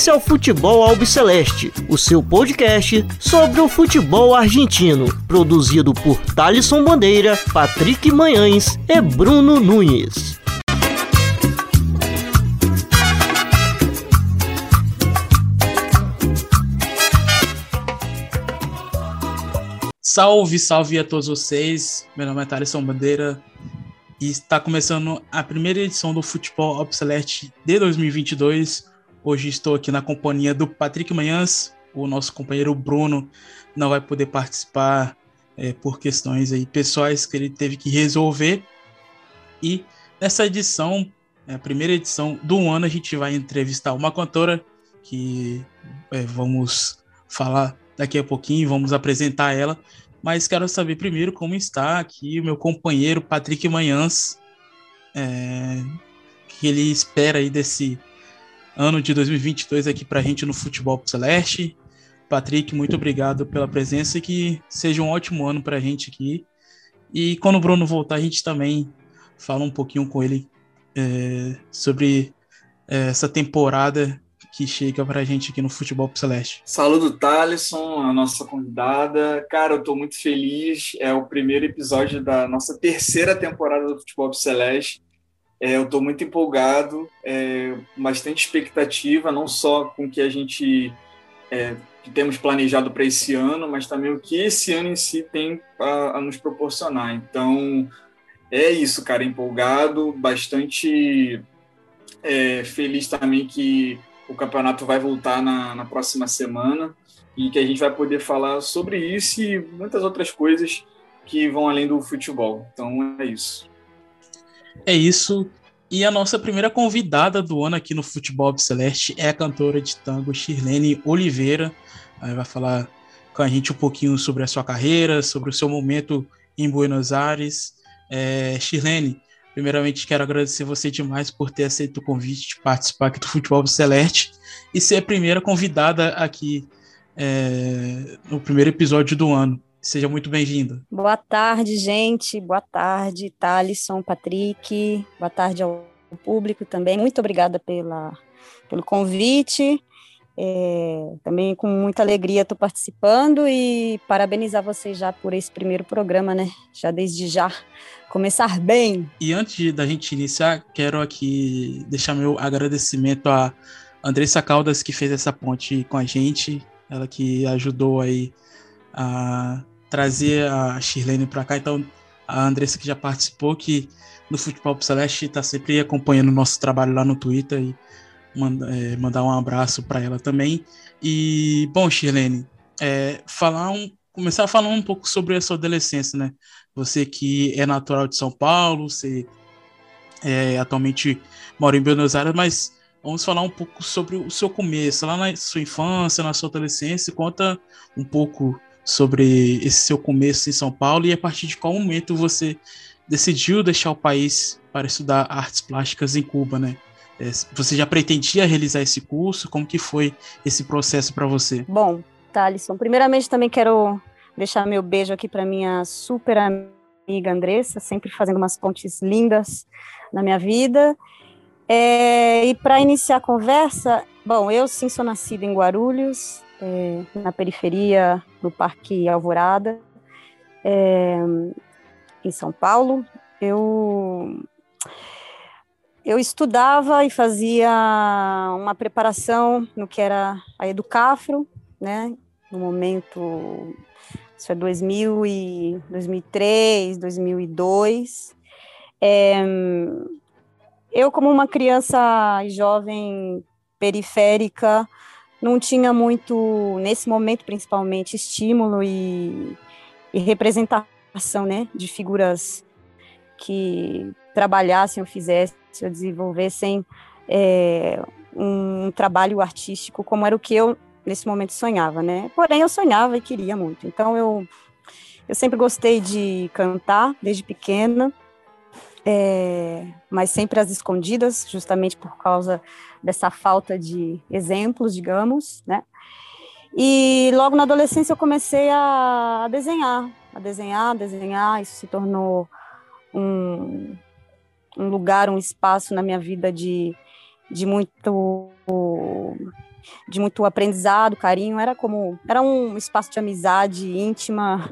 Esse é o Futebol Albiceleste, o seu podcast sobre o futebol argentino, produzido por Thalisson Bandeira, Patrick Manhães e Bruno Nunes. Salve, salve a todos vocês. Meu nome é Thaleson Bandeira e está começando a primeira edição do Futebol Obsolete de 2022. Hoje estou aqui na companhia do Patrick Manhãs. O nosso companheiro Bruno não vai poder participar é, por questões aí pessoais que ele teve que resolver. E nessa edição, é a primeira edição do ano, a gente vai entrevistar uma cantora que é, vamos falar daqui a pouquinho, vamos apresentar ela. Mas quero saber primeiro como está aqui o meu companheiro Patrick Manhãs, é, que ele espera aí desse ano de 2022 aqui para a gente no Futebol Celeste. Patrick, muito obrigado pela presença e que seja um ótimo ano para a gente aqui. E quando o Bruno voltar, a gente também fala um pouquinho com ele é, sobre é, essa temporada que chega pra gente aqui no Futebol Celeste. Saludo, Thalisson, a nossa convidada. Cara, eu tô muito feliz. É o primeiro episódio da nossa terceira temporada do Futebol Celeste. É, eu estou muito empolgado, é, bastante expectativa, não só com o que a gente é, que temos planejado para esse ano, mas também o que esse ano em si tem a, a nos proporcionar. Então, é isso, cara, empolgado, bastante é, feliz também que o campeonato vai voltar na, na próxima semana e que a gente vai poder falar sobre isso e muitas outras coisas que vão além do futebol. Então é isso. É isso. E a nossa primeira convidada do ano aqui no Futebol Celeste é a cantora de tango Shirlene Oliveira. Ela vai falar com a gente um pouquinho sobre a sua carreira, sobre o seu momento em Buenos Aires. É, Shirlene, Primeiramente, quero agradecer você demais por ter aceito o convite de participar aqui do Futebol Celeste e ser a primeira convidada aqui é, no primeiro episódio do ano. Seja muito bem-vinda. Boa tarde, gente. Boa tarde, Thalisson, Patrick. Boa tarde ao público também. Muito obrigada pela, pelo convite. É, também com muita alegria estou participando e parabenizar vocês já por esse primeiro programa, né? Já desde já começar bem. E antes da gente iniciar, quero aqui deixar meu agradecimento a Andressa Caldas que fez essa ponte com a gente, ela que ajudou aí a trazer a Shirlene para cá. Então, a Andressa que já participou, que no Futebol Celeste está sempre acompanhando o nosso trabalho lá no Twitter e manda, é, mandar um abraço para ela também. E, bom, Shirlene, é, falar um, começar falando um pouco sobre a sua adolescência, né? Você que é natural de São Paulo, você é, atualmente mora em Buenos Aires, mas vamos falar um pouco sobre o seu começo, lá na sua infância, na sua adolescência. Conta um pouco sobre esse seu começo em São Paulo e a partir de qual momento você decidiu deixar o país para estudar artes plásticas em Cuba, né? É, você já pretendia realizar esse curso? Como que foi esse processo para você? Bom, Thalisson, primeiramente também quero deixar meu beijo aqui para minha super amiga Andressa, sempre fazendo umas pontes lindas na minha vida. É, e para iniciar a conversa, bom, eu sim sou nascida em Guarulhos, é, na periferia do Parque Alvorada, é, em São Paulo. Eu eu estudava e fazia uma preparação no que era a Educafro, né? No momento, isso é 2000 e 2003, 2002. É, eu, como uma criança jovem periférica, não tinha muito, nesse momento principalmente, estímulo e, e representação, né? De figuras que trabalhassem ou fizessem ou desenvolvessem é, um trabalho artístico como era o que eu nesse momento sonhava, né? Porém eu sonhava e queria muito. Então eu eu sempre gostei de cantar desde pequena, é, mas sempre às escondidas, justamente por causa dessa falta de exemplos, digamos, né? E logo na adolescência eu comecei a, a desenhar, a desenhar, a desenhar. Isso se tornou um, um lugar, um espaço na minha vida de, de muito de muito aprendizado, carinho, era como era um espaço de amizade íntima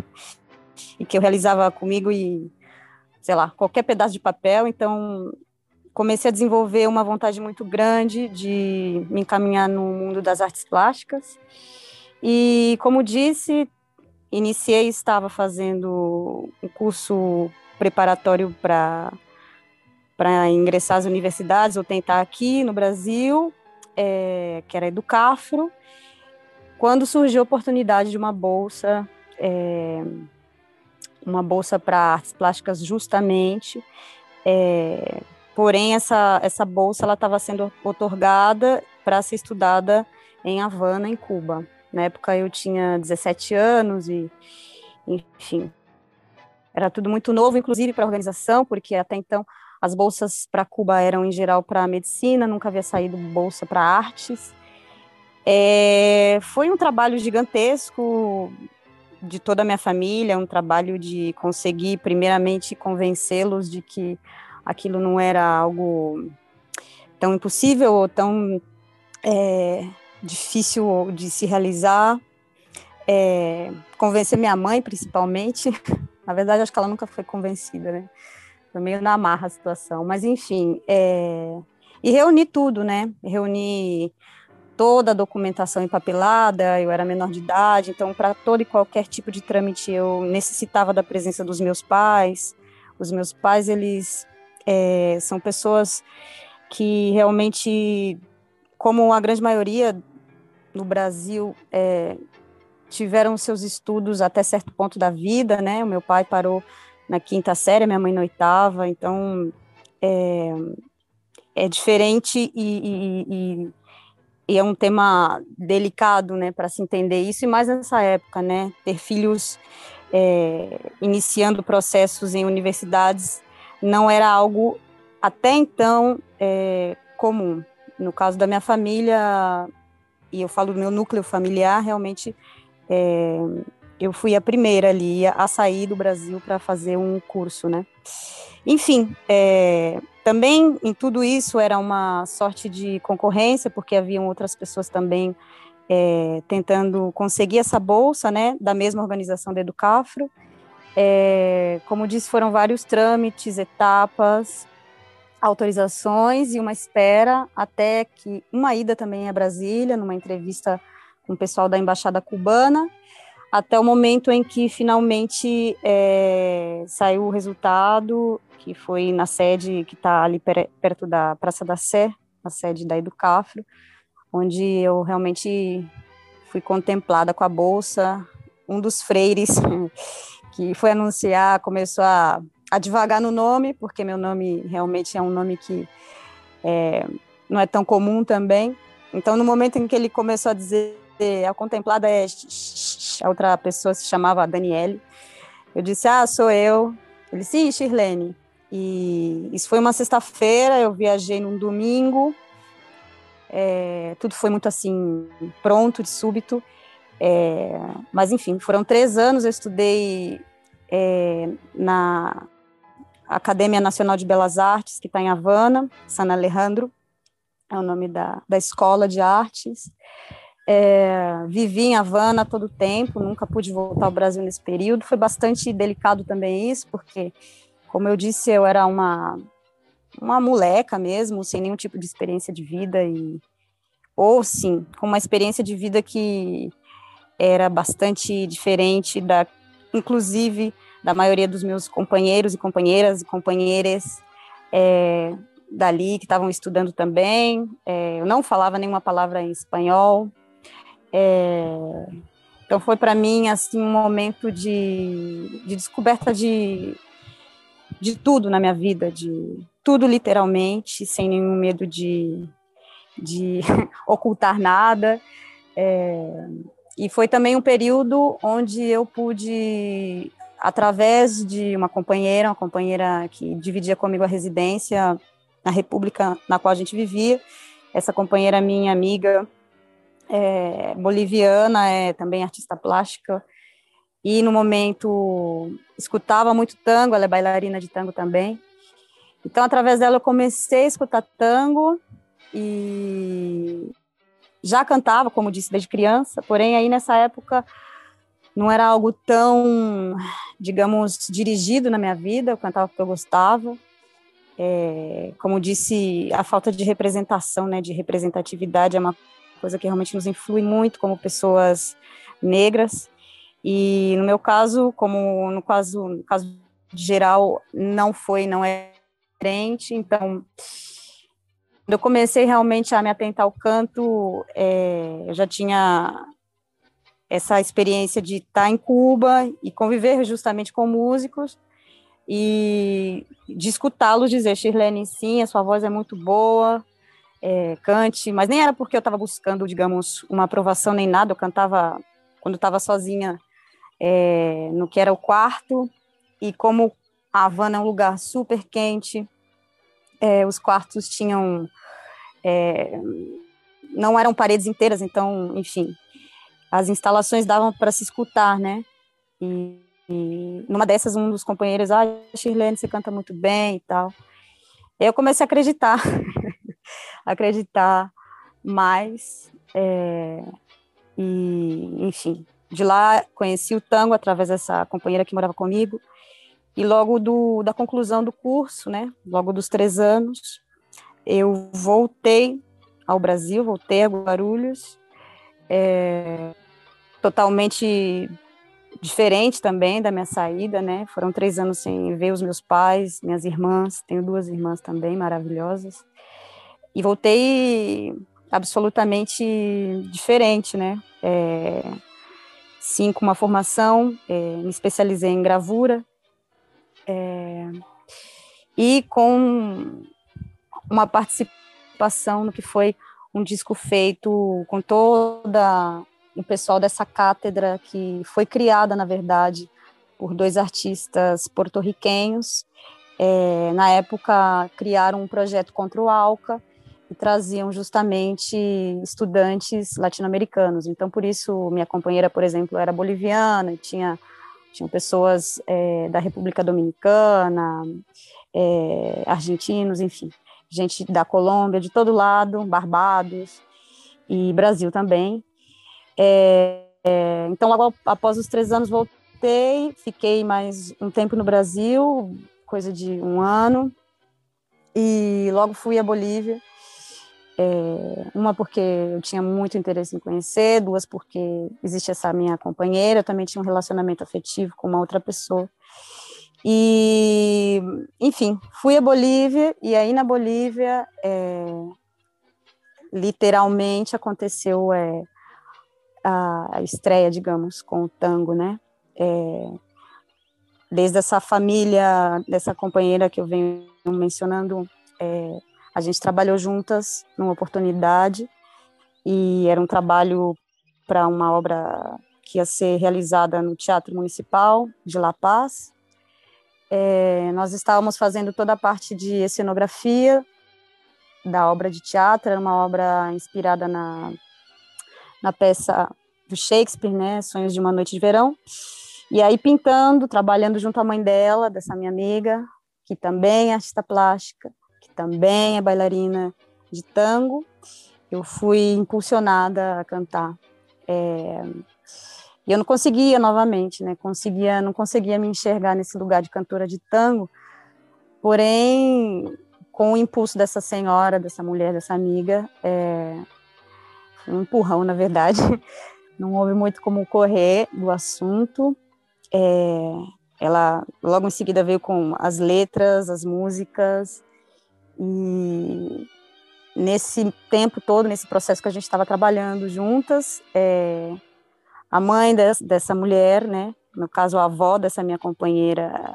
e que eu realizava comigo e sei lá, qualquer pedaço de papel, então comecei a desenvolver uma vontade muito grande de me encaminhar no mundo das artes plásticas. E como disse, iniciei estava fazendo um curso preparatório para para ingressar às universidades ou tentar aqui no Brasil, é, que era Educafro, quando surgiu a oportunidade de uma bolsa, é, uma bolsa para artes plásticas justamente, é, porém essa, essa bolsa ela estava sendo otorgada para ser estudada em Havana, em Cuba. Na época eu tinha 17 anos e, enfim, era tudo muito novo, inclusive para a organização, porque até então as bolsas para Cuba eram em geral para medicina, nunca havia saído bolsa para artes. É, foi um trabalho gigantesco de toda a minha família, um trabalho de conseguir, primeiramente, convencê-los de que aquilo não era algo tão impossível ou tão é, difícil de se realizar. É, convencer minha mãe, principalmente. Na verdade, acho que ela nunca foi convencida, né? Foi meio na marra a situação. Mas, enfim, é... e reuni tudo, né? Reuni toda a documentação empapelada, eu era menor de idade, então, para todo e qualquer tipo de trâmite, eu necessitava da presença dos meus pais. Os meus pais, eles é, são pessoas que realmente, como a grande maioria no Brasil, é, tiveram seus estudos até certo ponto da vida, né? O meu pai parou na quinta série, minha mãe na oitava, então é, é diferente e, e, e, e, é um tema delicado, né, para se entender isso, e mais nessa época, né, ter filhos é, iniciando processos em universidades não era algo até então é, comum. No caso da minha família, e eu falo do meu núcleo familiar, realmente é, eu fui a primeira ali a sair do Brasil para fazer um curso, né? Enfim, é, também em tudo isso era uma sorte de concorrência, porque haviam outras pessoas também é, tentando conseguir essa bolsa, né, da mesma organização da Educafro. É, como disse, foram vários trâmites, etapas, autorizações e uma espera até que uma ida também a Brasília, numa entrevista com o pessoal da embaixada cubana, até o momento em que finalmente é, saiu o resultado, que foi na sede que está ali per, perto da Praça da Sé, a sede da Educafro, onde eu realmente fui contemplada com a bolsa. Um dos freires que foi anunciar começou a, a devagar no nome, porque meu nome realmente é um nome que é, não é tão comum também. Então, no momento em que ele começou a dizer a contemplada é a outra pessoa se chamava Daniele. Eu disse, ah, sou eu. Ele, sim, Shirlene. E isso foi uma sexta-feira, eu viajei num domingo, é, tudo foi muito assim, pronto, de súbito. É, mas, enfim, foram três anos, eu estudei é, na Academia Nacional de Belas Artes, que está em Havana, San Alejandro, é o nome da, da escola de artes. É, vivi em Havana todo o tempo, nunca pude voltar ao Brasil nesse período. Foi bastante delicado também isso, porque, como eu disse, eu era uma, uma moleca mesmo, sem nenhum tipo de experiência de vida, e ou sim, com uma experiência de vida que era bastante diferente da, inclusive, da maioria dos meus companheiros e companheiras e companheiras é, dali que estavam estudando também. É, eu não falava nenhuma palavra em espanhol, é, então foi para mim assim um momento de, de descoberta de, de tudo na minha vida, de tudo literalmente, sem nenhum medo de, de ocultar nada. É, e foi também um período onde eu pude, através de uma companheira, uma companheira que dividia comigo a residência na república na qual a gente vivia, essa companheira minha amiga é, boliviana, é também artista plástica, e no momento escutava muito tango, ela é bailarina de tango também. Então, através dela, eu comecei a escutar tango e, já cantava, como disse, desde criança, porém aí nessa época não era algo tão, digamos, dirigido na minha vida, eu cantava porque eu gostava. É, como disse, a falta de representação, né, de representatividade é uma coisa que realmente nos influi muito como pessoas negras. E no meu caso, como no caso, no caso geral, não foi, não é diferente. Então, quando eu comecei realmente a me atentar ao canto, é, eu já tinha essa experiência de estar em Cuba e conviver justamente com músicos e de escutá-los dizer, Shirlene, sim, a sua voz é muito boa, é, cante, mas nem era porque eu estava buscando, digamos, uma aprovação nem nada, eu cantava quando estava sozinha é, no que era o quarto, e como a Havana é um lugar super quente, é, os quartos tinham. É, não eram paredes inteiras, então, enfim, as instalações davam para se escutar, né? E, e, numa dessas, um dos companheiros, ah, Shirlene, você canta muito bem e tal. Eu comecei a acreditar, acreditar mais, é, e, enfim, de lá conheci o tango através dessa companheira que morava comigo, e logo do, da conclusão do curso, né, logo dos três anos, eu voltei ao Brasil, voltei a Guarulhos, é, totalmente diferente também da minha saída, né? Foram três anos sem ver os meus pais, minhas irmãs, tenho duas irmãs também maravilhosas, e voltei absolutamente diferente, né? É, sim, com uma formação, é, me especializei em gravura, é, e com uma participação no que foi um disco feito com toda o pessoal dessa cátedra que foi criada, na verdade, por dois artistas porto-riquenhos. É, na época, criaram um projeto contra o ALCA e traziam justamente estudantes latino-americanos. Então, por isso, minha companheira, por exemplo, era boliviana, tinha tinham pessoas é, da República Dominicana, é, argentinos, enfim, gente da Colômbia, de todo lado, Barbados e Brasil também. É, então, logo após os três anos, voltei, fiquei mais um tempo no Brasil, coisa de um ano, e logo fui à Bolívia. É, uma porque eu tinha muito interesse em conhecer, duas porque existe essa minha companheira, eu também tinha um relacionamento afetivo com uma outra pessoa. E, enfim, fui à Bolívia, e aí na Bolívia, é, literalmente aconteceu é, a, estreia, digamos, com o tango, né? É, desde essa família, dessa companheira que eu venho mencionando, é, a gente trabalhou juntas numa oportunidade e era um trabalho para uma obra que ia ser realizada no Teatro Municipal de La Paz. É, nós estávamos fazendo toda a parte de cenografia da obra de teatro, era uma obra inspirada na na peça do Shakespeare, né, Sonhos de uma Noite de Verão. E aí pintando, trabalhando junto à mãe dela, dessa minha amiga, que também é artista plástica, também é bailarina de tango, eu fui impulsionada a cantar. É, e eu não conseguia novamente, né? Conseguia, não conseguia me enxergar nesse lugar de cantora de tango. Porém, com o impulso dessa senhora, dessa mulher, dessa amiga, é, um empurrão, na verdade. Não houve muito como correr do assunto. É, ela logo em seguida veio com as letras, as músicas, e nesse tempo todo, nesse processo que a gente estava trabalhando juntas, é, a mãe des, dessa mulher, né, no caso a avó dessa minha companheira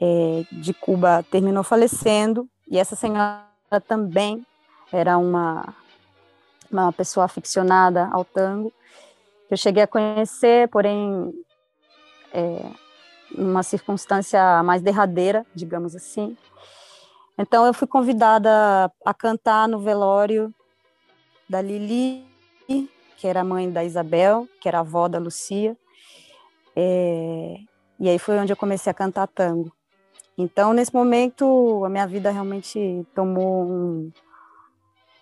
é, de Cuba, terminou falecendo, e essa senhora também era uma uma pessoa aficionada ao tango, que eu cheguei a conhecer, porém, é, numa circunstância mais derradeira, digamos assim. Então, eu fui convidada a cantar no velório da Lili, que era mãe da Isabel, que era avó da Lucia. É, e aí foi onde eu comecei a cantar tango. Então, nesse momento, a minha vida realmente tomou um,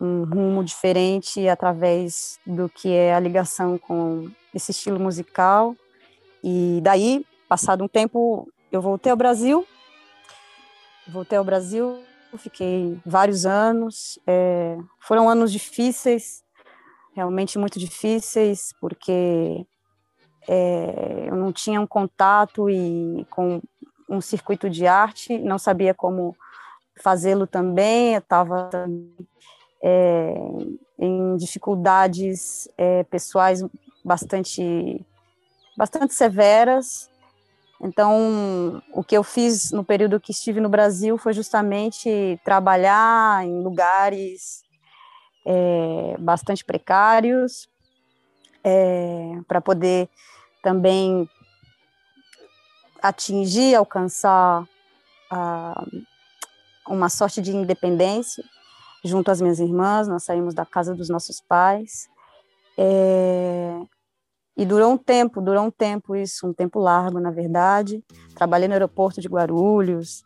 um rumo diferente através do que é a ligação com esse estilo musical. E daí, passado um tempo, eu voltei ao Brasil. Voltei ao Brasil, fiquei vários anos. É, foram anos difíceis, realmente muito difíceis, porque é, eu não tinha um contato e com um circuito de arte, não sabia como fazê-lo também, eu estava é, em dificuldades é, pessoais bastante, bastante severas. Então, o que eu fiz no período que estive no Brasil foi justamente trabalhar em lugares é, bastante precários, é, para poder também atingir, alcançar a, uma sorte de independência junto às minhas irmãs, nós saímos da casa dos nossos pais. É, e durou um tempo, durou um tempo isso, um tempo largo, na verdade. Trabalhei no aeroporto de Guarulhos,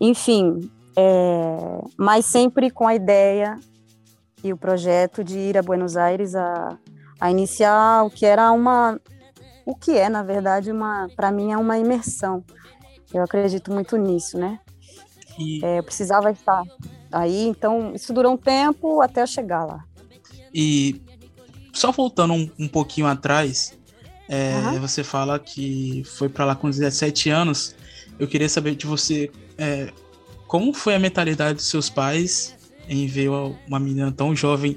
enfim, é, mas sempre com a ideia e o projeto de ir a Buenos Aires a, a iniciar o que era uma, o que é, na verdade, uma, para mim é uma imersão. Eu acredito muito nisso, né? E... É, eu precisava estar aí, então isso durou um tempo até eu chegar lá. E só voltando um, um pouquinho atrás, é, uhum. você fala que foi para lá com 17 anos. Eu queria saber de você é, como foi a mentalidade dos seus pais em ver uma menina tão jovem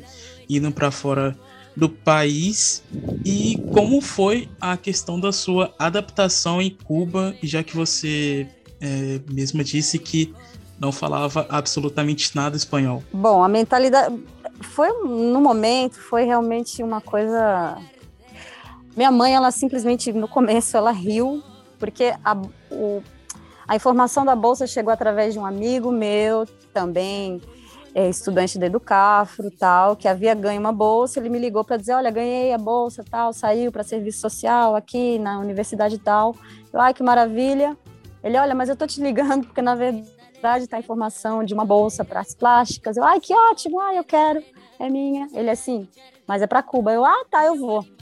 indo para fora do país e como foi a questão da sua adaptação em Cuba, já que você é, mesma disse que não falava absolutamente nada espanhol. Bom, a mentalidade foi no momento foi realmente uma coisa. Minha mãe, ela simplesmente no começo ela riu porque a, o, a informação da bolsa chegou através de um amigo meu também é, estudante da Educafro, tal, que havia ganho uma bolsa, ele me ligou para dizer, olha, ganhei a bolsa, tal, saiu para serviço social aqui na universidade tal. Eu, ai, que maravilha. Ele, olha, mas eu tô te ligando porque na verdade tá a informação de uma bolsa para as plásticas. Eu, ai, que ótimo, ai, eu quero, é minha. Ele assim, mas é para Cuba. Eu, ah, tá, eu vou.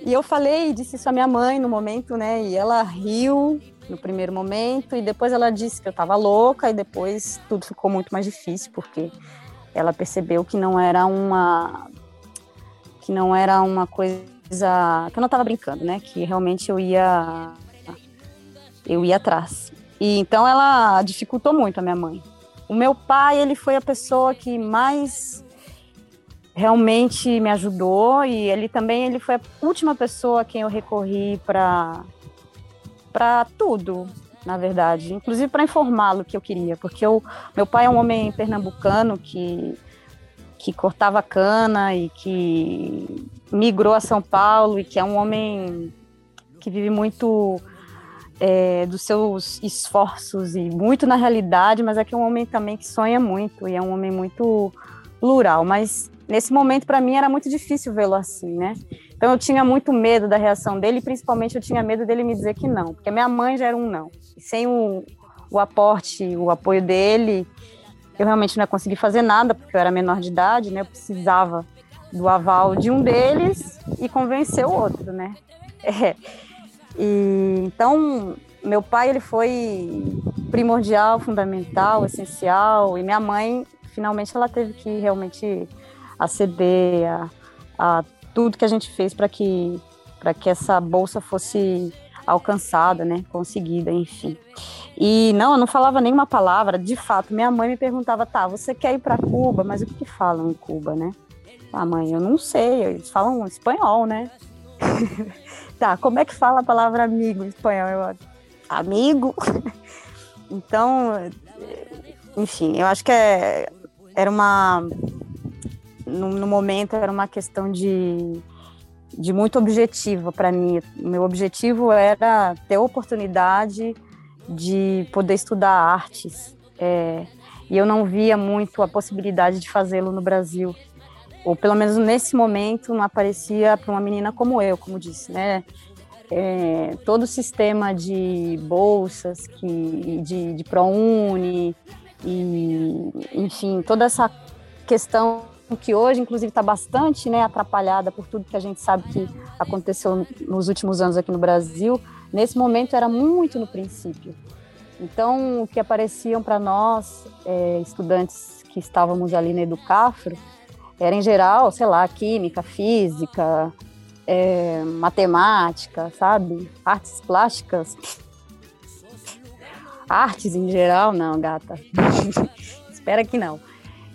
E, e eu falei, disse isso à minha mãe no momento, né? E ela riu, no primeiro momento e depois ela disse que eu estava louca e depois tudo ficou muito mais difícil porque ela percebeu que não era uma que não era uma coisa que eu não estava brincando, né? Que realmente eu ia eu ia atrás. E então ela dificultou muito a minha mãe. O meu pai, ele foi a pessoa que mais realmente me ajudou e ele também ele foi a última pessoa a quem eu recorri para para tudo, na verdade, inclusive para informá-lo que eu queria, porque eu, meu pai é um homem pernambucano que que cortava cana e que migrou a São Paulo e que é um homem que vive muito é, dos seus esforços e muito na realidade, mas é que é um homem também que sonha muito e é um homem muito plural. Mas nesse momento para mim era muito difícil vê-lo assim, né? Então eu tinha muito medo da reação dele, principalmente eu tinha medo dele me dizer que não, porque minha mãe já era um não. Sem o, o aporte, o apoio dele, eu realmente não ia conseguir fazer nada, porque eu era menor de idade, né? Eu precisava do aval de um deles e convencer o outro, né? É. E, então, meu pai ele foi primordial, fundamental, essencial, e minha mãe, finalmente, ela teve que realmente aceder a, a tudo que a gente fez para que para que essa bolsa fosse alcançada, né, conseguida, enfim. E não, eu não falava nenhuma palavra, de fato, minha mãe me perguntava, tá, você quer ir para Cuba, mas o que, que falam em Cuba, né? Ah, mãe, eu não sei, eles falam espanhol, né? tá, como é que fala a palavra amigo em espanhol? Eu, amigo? então, enfim, eu acho que é, era uma no, no momento era uma questão de, de muito objetivo para mim. Meu objetivo era ter a oportunidade de poder estudar artes. É, e eu não via muito a possibilidade de fazê-lo no Brasil. Ou pelo menos nesse momento não aparecia para uma menina como eu, como disse, né? É, todo o sistema de bolsas que, de, de ProUni, e enfim, toda essa questão que hoje, inclusive, está bastante né, atrapalhada por tudo que a gente sabe que aconteceu nos últimos anos aqui no Brasil, nesse momento era muito no princípio. Então, o que apareciam para nós, é, estudantes que estávamos ali na Educafro, era em geral, sei lá, química, física, é, matemática, sabe? Artes plásticas. Artes em geral, não, gata. Espera que não.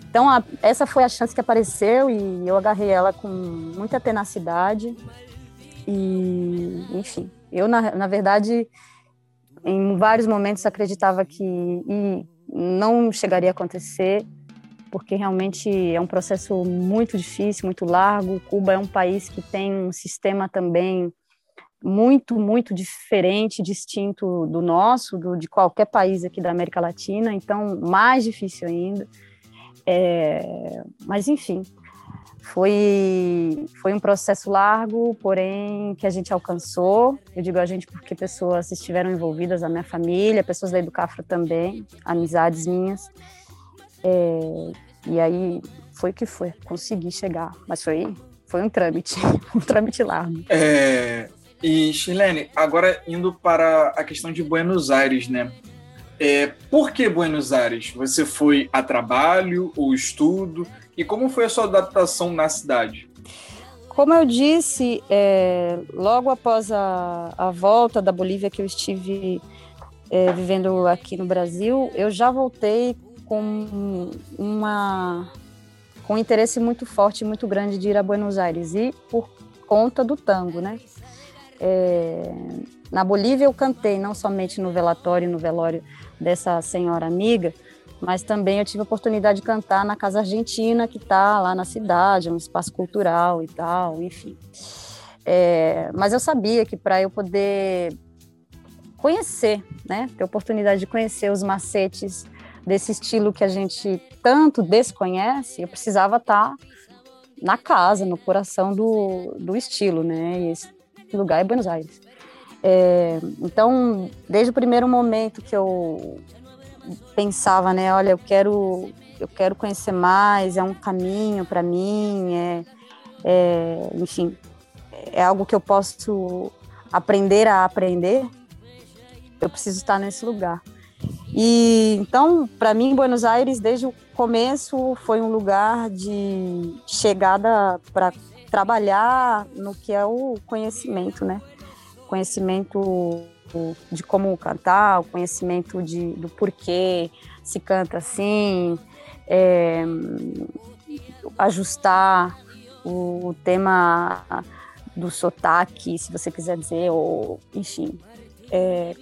Então, a, essa foi a chance que apareceu e eu agarrei ela com muita tenacidade. E, enfim, eu, na, na verdade, em vários momentos acreditava que não chegaria a acontecer, porque realmente é um processo muito difícil, muito largo. Cuba é um país que tem um sistema também muito, muito diferente, distinto do nosso, do, de qualquer país aqui da América Latina, então mais difícil ainda. É, mas, enfim, foi, foi um processo largo, porém que a gente alcançou. Eu digo a gente porque pessoas estiveram envolvidas, a minha família, pessoas da Educafra também, amizades minhas. É, e aí foi o que foi, consegui chegar. Mas foi, foi um trâmite, um trâmite largo. É, e, Chilene, agora indo para a questão de Buenos Aires, né? É, por que Buenos Aires? Você foi a trabalho ou estudo? E como foi a sua adaptação na cidade? Como eu disse, é, logo após a, a, volta da Bolívia que eu estive é, vivendo aqui no Brasil, eu já voltei com uma com um interesse muito forte, muito grande de ir a Buenos Aires e por conta do tango, né? É, na Bolívia eu cantei não somente no velatório, no velório dessa senhora amiga, mas também eu tive a oportunidade de cantar na Casa Argentina, que está lá na cidade, um espaço cultural e tal, enfim. É, mas eu sabia que para eu poder conhecer, né, ter oportunidade de conhecer os macetes desse estilo que a gente tanto desconhece, eu precisava estar tá na casa, no coração do, do estilo, né, e esse lugar é Buenos Aires. É, então, desde o primeiro momento que eu pensava, né, olha, eu quero, eu quero conhecer mais, é um caminho para mim, é, é, enfim, é algo que eu posso aprender a aprender. Eu preciso estar nesse lugar. E então, para mim, Buenos Aires, desde o começo, foi um lugar de chegada para trabalhar no que é o conhecimento, né? conhecimento de como cantar, o conhecimento de, do porquê se canta assim, é, ajustar o, tema do sotaque, se você quiser dizer, ou enfim, é,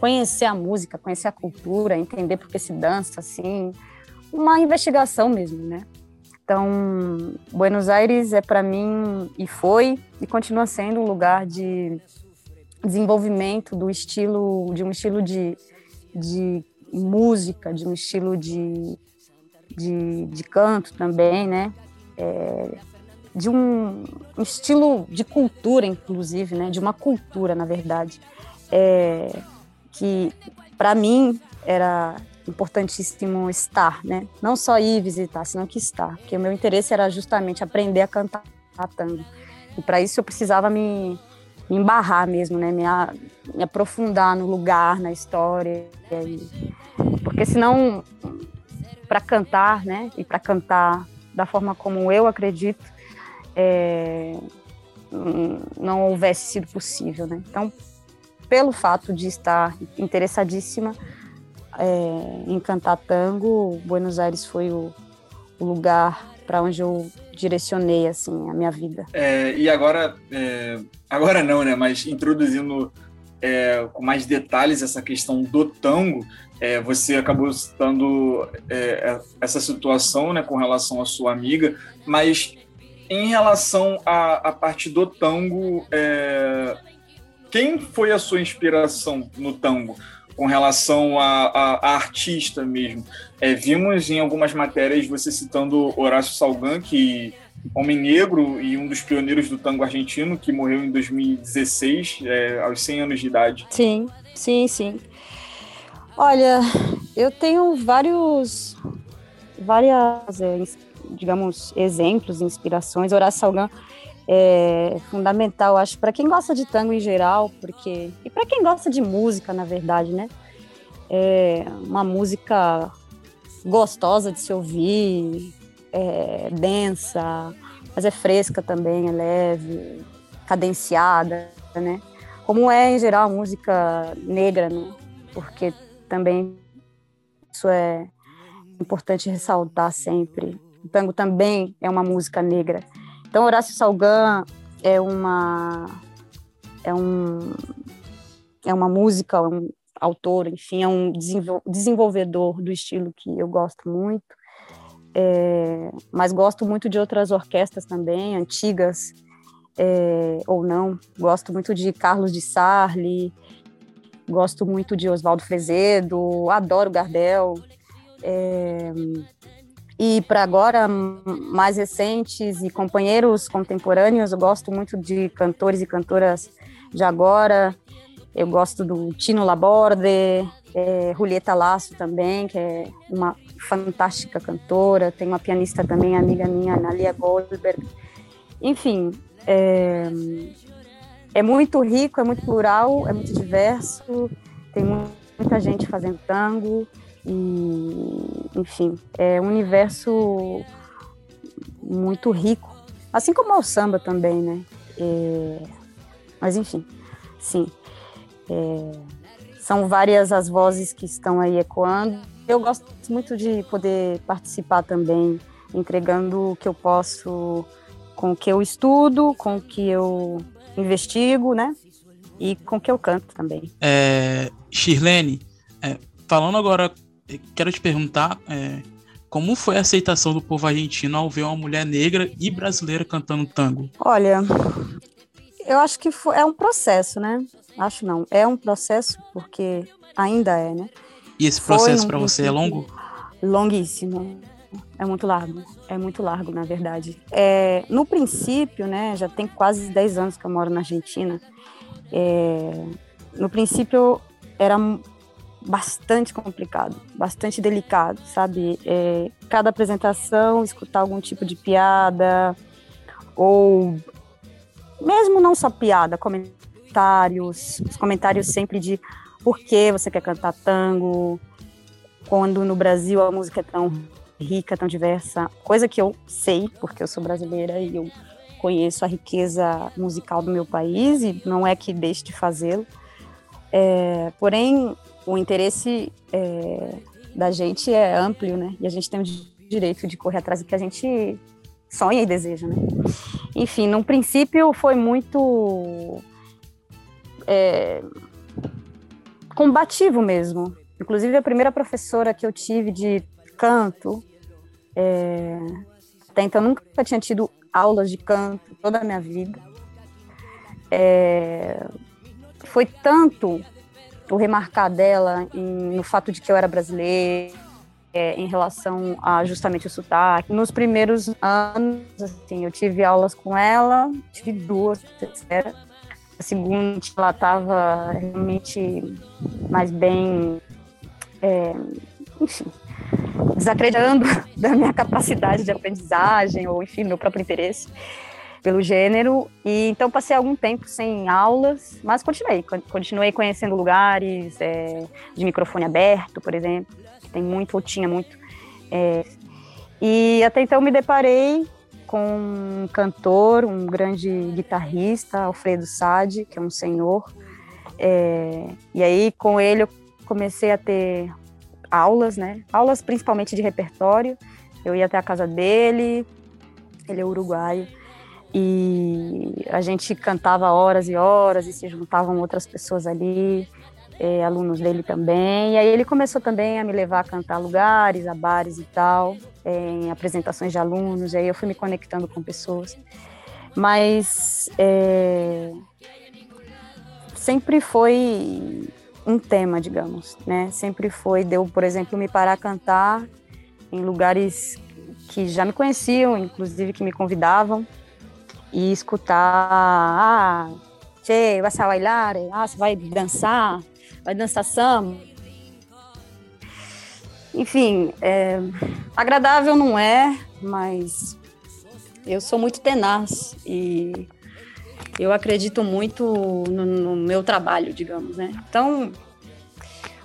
conhecer a música, conhecer a cultura, entender por que se dança assim, uma investigação mesmo, né? Então, Buenos Aires é para mim e foi e continua sendo um lugar de desenvolvimento do estilo, de um estilo de, de música, de um estilo de, de, de canto também, né? É, de um, um, estilo de cultura, inclusive, né? De uma cultura, na verdade, é, que para mim era importantíssimo estar, né? Não só ir visitar, senão que estar, porque o meu interesse era justamente aprender a cantar tango. E para isso eu precisava me me embarrar mesmo, né? Me, a, me aprofundar no lugar, na história. E, porque senão, para cantar, né? E para cantar da forma como eu acredito, é, não houvesse sido possível, né? Então, pelo fato de estar interessadíssima é, em cantar tango, Buenos Aires foi o, o lugar para onde eu direcionei assim a minha vida. É, e agora, é, agora não, né? Mas introduzindo é, com mais detalhes essa questão do tango, é, você acabou citando é, essa situação, né, com relação à sua amiga, mas em relação à, à parte do tango, é, quem foi a sua inspiração no tango? com relação a, a, a artista mesmo. É, vimos em algumas matérias você citando Horácio Salgan, que homem negro e um dos pioneiros do tango argentino, que morreu em 2016, é, aos 100 anos de idade. Sim, sim, sim. Olha, eu tenho vários, várias, é, digamos, exemplos, inspirações. Horácio Salgán é fundamental, acho, para quem gosta de tango em geral, porque e para quem gosta de música, na verdade, né? É uma música gostosa de se ouvir, é, densa, mas é fresca também, é leve, cadenciada, né? Como é em geral a música negra, né? Porque também isso é importante ressaltar sempre. O tango também é uma música negra. Então, Horácio Salgan é uma é um é uma música, um autor, enfim, é um desenvolvedor do estilo que eu gosto muito. É, mas gosto muito de outras orquestras também, antigas é, ou não. Gosto muito de Carlos de Sarli, gosto muito de Oswaldo Frezedo, adoro Gardel. É, e para agora, mais recentes e companheiros contemporâneos, eu gosto muito de cantores e cantoras de agora. Eu gosto do Tino Laborde, é, Julieta Lasso também, que é uma fantástica cantora. Tem uma pianista também, amiga minha, Analia Goldberg. Enfim, é, é muito rico, é muito plural, é muito diverso. Tem muita gente fazendo tango. E, enfim, é um universo muito rico, assim como o samba também, né? É, mas enfim, sim. É, são várias as vozes que estão aí ecoando. Eu gosto muito de poder participar também, entregando o que eu posso com o que eu estudo, com o que eu investigo, né? E com o que eu canto também. É, Shirlene, é, falando agora quero te perguntar é, como foi a aceitação do povo argentino ao ver uma mulher negra e brasileira cantando tango? Olha, eu acho que foi, é um processo, né? Acho não, é um processo porque ainda é, né? E esse processo para você é longo? Longuíssimo. É muito largo, é muito largo, na verdade. É, no princípio, né, já tem quase 10 anos que eu moro na Argentina, é, no princípio era bastante complicado, bastante delicado, sabe? É, cada apresentação, escutar algum tipo de piada, ou mesmo não só piada, comentários, os comentários sempre de por que você quer cantar tango, quando no Brasil a música é tão rica, tão diversa, coisa que eu sei, porque eu sou brasileira e eu conheço a riqueza musical do meu país e não é que deixe de fazê-lo. É, porém, o interesse é, da gente é amplo, né? E a gente tem o direito de correr atrás do que a gente sonha e deseja, né? Enfim, no princípio foi muito é, combativo mesmo. Inclusive a primeira professora que eu tive de canto, é, até então nunca tinha tido aulas de canto toda a minha vida. É, foi tanto o remarcar dela em, no fato de que eu era brasileira, é, em relação a justamente o sotaque. Nos primeiros anos, assim, eu tive aulas com ela, tive duas, terceira. A segunda, ela estava realmente mais bem, é, enfim, desacreditando da minha capacidade de aprendizagem ou, enfim, meu próprio interesse pelo gênero. E então passei algum tempo sem aulas, mas continuei. Continuei conhecendo lugares é, de microfone aberto, por exemplo, que tem muito, ou tinha muito. É, e até então me deparei com um cantor, um grande guitarrista, Alfredo Sade, que é um senhor. É, e aí com ele eu comecei a ter aulas, né? Aulas principalmente de repertório. Eu ia até a casa dele, ele é uruguaio. E a gente cantava horas e horas e se juntavam outras pessoas ali, é, alunos dele também. E aí ele começou também a me levar a cantar lugares, a bares e tal, é, em apresentações de alunos. E aí eu fui me conectando com pessoas. Mas é, sempre foi um tema, digamos, né? Sempre foi, deu, por exemplo, me parar a cantar em lugares que já me conheciam, inclusive que me convidavam e escutar, ah, che, vai bailar, ah, você vai dançar, vai dançar samba. enfim, é, agradável não é, mas eu sou muito tenaz e eu acredito muito no, no meu trabalho, digamos, né? Então,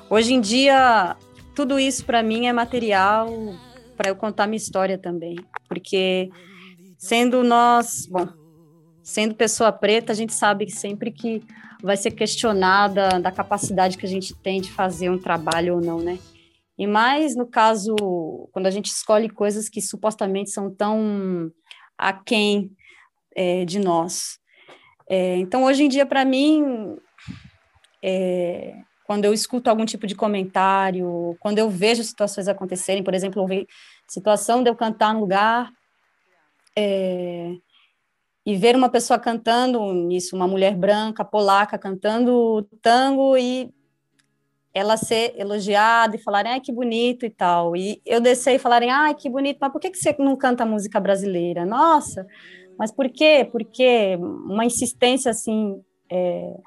hoje em dia, tudo isso para mim é material para eu contar minha história também, porque sendo nós, bom, sendo pessoa preta, a gente sabe sempre que vai ser questionada da capacidade que a gente tem de fazer um trabalho ou não, né? E mais no caso, quando a gente escolhe coisas que supostamente são tão aquém é, de nós. É, então, hoje em dia, para mim, é, quando eu escuto algum tipo de comentário, quando eu vejo situações acontecerem, por exemplo, houve situação de eu cantar num lugar é, e ver uma pessoa cantando nisso, uma mulher branca, polaca, cantando tango e ela ser elogiada e falarem, ai, que bonito e tal. E eu descer e falarem, ai, que bonito, mas por que, que você não canta música brasileira? Nossa, mas por quê? Porque uma insistência, assim, é,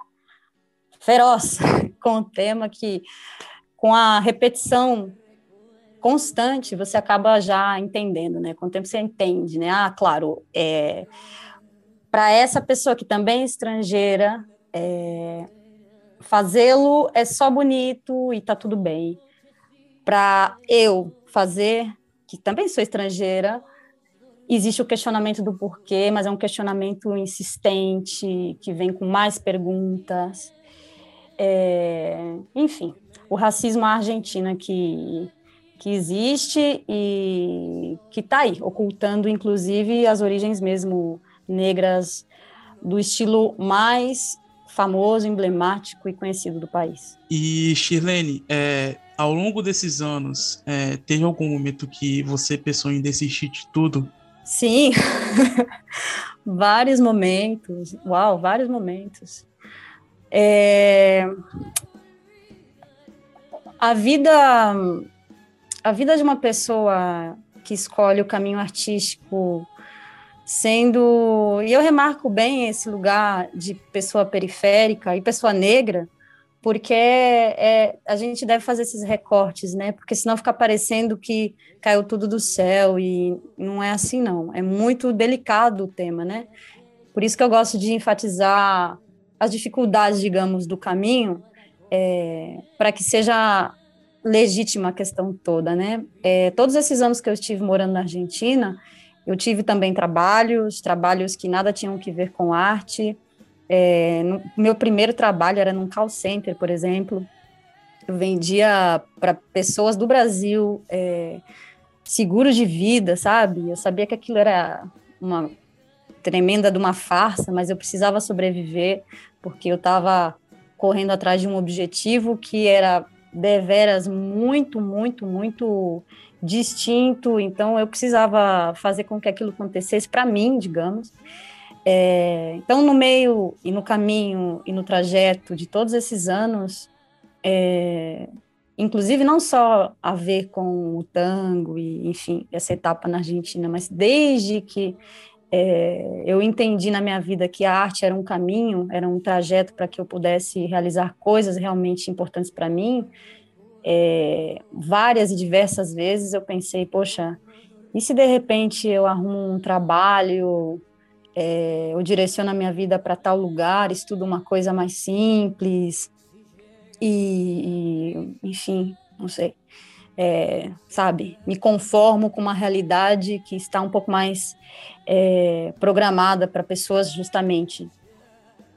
feroz com o tema que, com a repetição constante, você acaba já entendendo, né? Com o tempo você entende, né? Ah, claro, é, para essa pessoa que também é estrangeira, é, fazê-lo é só bonito e tá tudo bem. Para eu fazer, que também sou estrangeira, existe o questionamento do porquê, mas é um questionamento insistente, que vem com mais perguntas. É, enfim, o racismo argentino que, que existe e que está aí, ocultando inclusive as origens mesmo negras do estilo mais famoso, emblemático e conhecido do país. E Shirlene, é, ao longo desses anos, é, teve algum momento que você pensou em desistir de tudo? Sim, vários momentos. Uau, vários momentos. É... A vida, a vida de uma pessoa que escolhe o caminho artístico sendo. E eu remarco bem esse lugar de pessoa periférica e pessoa negra, porque é, a gente deve fazer esses recortes, né? Porque senão fica parecendo que caiu tudo do céu e não é assim, não. É muito delicado o tema, né? Por isso que eu gosto de enfatizar as dificuldades, digamos, do caminho, é, para que seja legítima a questão toda, né? É, todos esses anos que eu estive morando na Argentina, eu tive também trabalhos, trabalhos que nada tinham que ver com arte. É, no, meu primeiro trabalho era num call center, por exemplo. Eu vendia para pessoas do Brasil é, seguros de vida, sabe? Eu sabia que aquilo era uma tremenda de uma farsa, mas eu precisava sobreviver porque eu estava correndo atrás de um objetivo que era deveras muito, muito, muito distinto, então eu precisava fazer com que aquilo acontecesse para mim, digamos. É, então, no meio e no caminho e no trajeto de todos esses anos, é, inclusive não só a ver com o tango e, enfim, essa etapa na Argentina, mas desde que é, eu entendi na minha vida que a arte era um caminho, era um trajeto para que eu pudesse realizar coisas realmente importantes para mim, é, várias e diversas vezes eu pensei, poxa, e se de repente eu arrumo um trabalho, é, eu direciono a minha vida para tal lugar, estudo uma coisa mais simples, e, e enfim, não sei, é, sabe, me conformo com uma realidade que está um pouco mais é, programada para pessoas justamente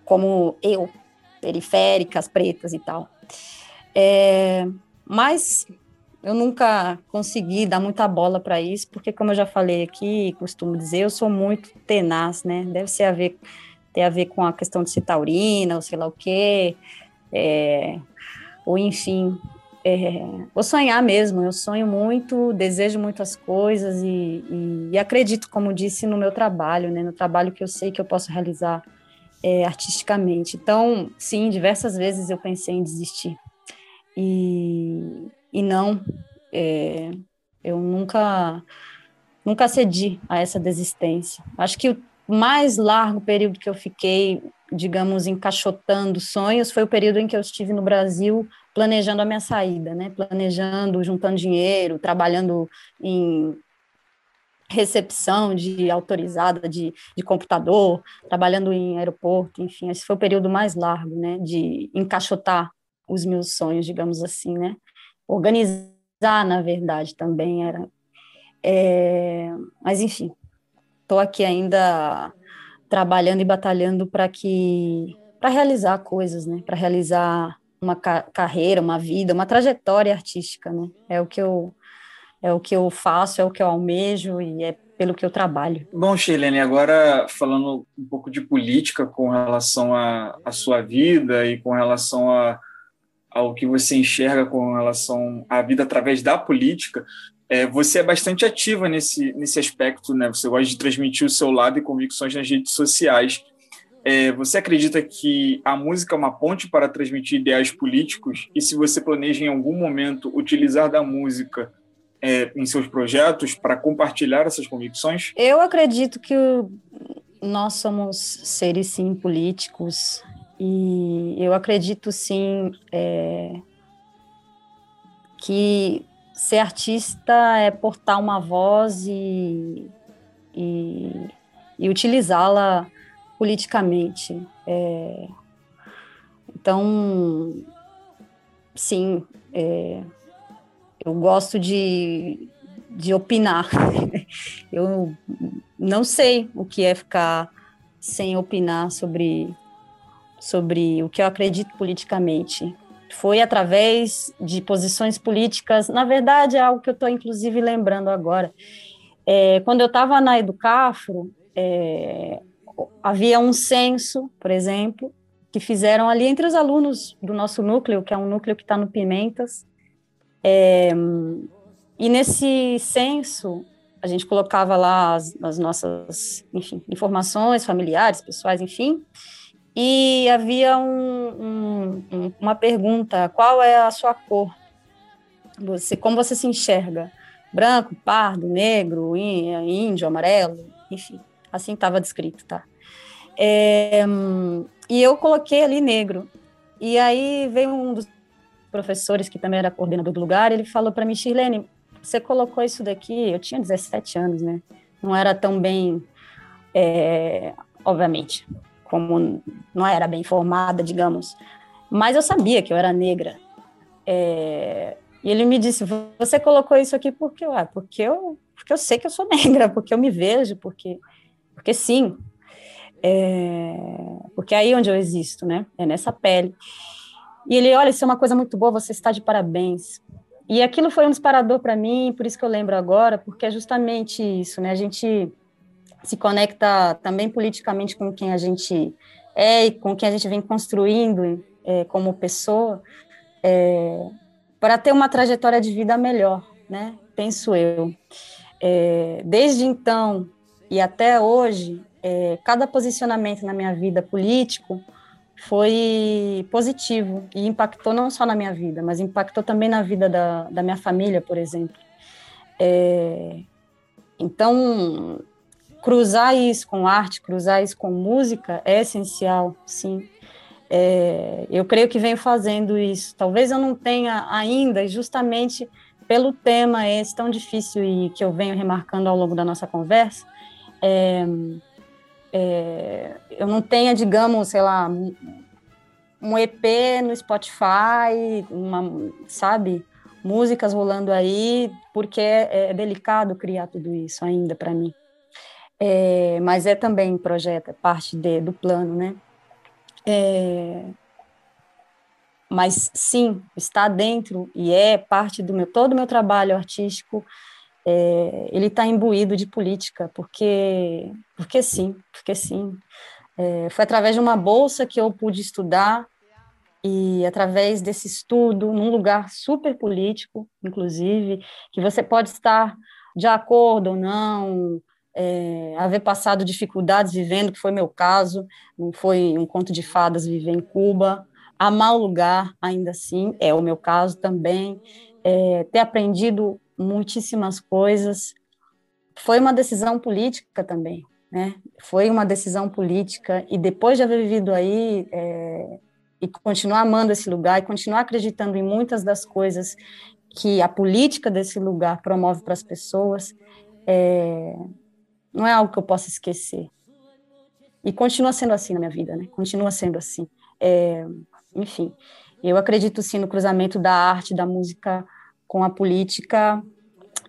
como eu, periféricas, pretas e tal. É, mas eu nunca consegui dar muita bola para isso, porque como eu já falei aqui, costumo dizer, eu sou muito tenaz, né? Deve ser a ver, ter a ver com a questão de ser taurina, ou sei lá o quê, é, ou enfim, é, vou sonhar mesmo, eu sonho muito, desejo muitas coisas e, e, e, acredito, como disse, no meu trabalho, né, no trabalho que eu sei que eu posso realizar é, artisticamente. Então, sim, diversas vezes eu pensei em desistir e, e não, é, eu nunca, nunca cedi a essa desistência. Acho que o mais largo período que eu fiquei, digamos, encaixotando sonhos foi o período em que eu estive no Brasil planejando a minha saída, né? Planejando, juntando dinheiro, trabalhando em recepção de autorizada de, de computador, trabalhando em aeroporto, enfim, esse foi o período mais largo, né, de encaixotar os meus sonhos, digamos assim, né, organizar, na verdade, também era, é, mas enfim, estou aqui ainda trabalhando e batalhando para que, para realizar coisas, né, para realizar uma ca carreira, uma vida, uma trajetória artística, né, é o que eu é o que eu faço, é o que eu almejo e é pelo que eu trabalho. Bom, Sheilene, agora falando um pouco de política com relação à, sua vida e com relação a, ao que você enxerga com relação à vida através da política, é, você é bastante ativa nesse, nesse aspecto, né? Você gosta de transmitir o seu lado e convicções nas redes sociais. É, você acredita que a música é uma ponte para transmitir ideais políticos? E se você planeja em algum momento utilizar da música é, em seus projetos para compartilhar essas convicções? Eu acredito que nós somos seres sim políticos e eu acredito sim é, que ser artista é portar uma voz e, e, e utilizá-la politicamente. É, então, sim, é, eu gosto de, de opinar. eu não sei o que é ficar sem opinar sobre, sobre o que eu acredito politicamente. Foi através de posições políticas, na verdade, é algo que eu estou inclusive lembrando agora. É, quando eu estava na Educafro, é, havia um censo, por exemplo, que fizeram ali entre os alunos do nosso núcleo, que é um núcleo que está no Pimentas, é, e nesse censo, a gente colocava lá as, as nossas enfim, informações familiares, pessoais, enfim, e havia um, um, uma pergunta: qual é a sua cor? Você, como você se enxerga? Branco, pardo, negro, índio, amarelo, enfim, assim estava descrito, tá? É, e eu coloquei ali negro. E aí veio um dos professores, que também era coordenador do lugar, ele falou para mim, Shirlene, você colocou isso daqui, eu tinha 17 anos, né? Não era tão bem, é, obviamente, como não era bem formada, digamos, mas eu sabia que eu era negra. É, e ele me disse, você colocou isso aqui por quê? Ué, porque eu, porque eu sei que eu sou negra, porque eu me vejo, porque, porque sim. É, porque é aí onde eu existo, né? É nessa pele. E ele, olha, isso é uma coisa muito boa, você está de parabéns. E aquilo foi um disparador para mim, por isso que eu lembro agora, porque é justamente isso, né? A gente se conecta também politicamente com quem a gente é e com quem a gente vem construindo é, como pessoa, é, para ter uma trajetória de vida melhor, né? Penso eu. É, desde então e até hoje, é, cada posicionamento na minha vida político foi positivo e impactou não só na minha vida, mas impactou também na vida da, da minha família, por exemplo. É, então, cruzar isso com arte, cruzar isso com música é essencial, sim. É, eu creio que venho fazendo isso. Talvez eu não tenha ainda, justamente pelo tema esse tão difícil e que eu venho remarcando ao longo da nossa conversa, é, é, eu não tenha, digamos, sei lá, um EP no Spotify, uma, sabe, músicas rolando aí, porque é, é delicado criar tudo isso ainda para mim. É, mas é também projeto, é parte de, do plano, né? É, mas sim, está dentro e é parte do meu todo o meu trabalho artístico é, ele está imbuído de política, porque, porque sim, porque sim. É, foi através de uma bolsa que eu pude estudar e através desse estudo, num lugar super político, inclusive, que você pode estar de acordo ou não, é, haver passado dificuldades vivendo, que foi meu caso, não foi um conto de fadas viver em Cuba, amar o lugar, ainda assim, é o meu caso também, é, ter aprendido muitíssimas coisas. Foi uma decisão política também, né? Foi uma decisão política e depois de haver vivido aí, é, e continuar amando esse lugar e continuar acreditando em muitas das coisas que a política desse lugar promove para as pessoas, é, não é algo que eu possa esquecer. E continua sendo assim na minha vida, né? Continua sendo assim. É, enfim, eu acredito sim no cruzamento da arte, da música com a política,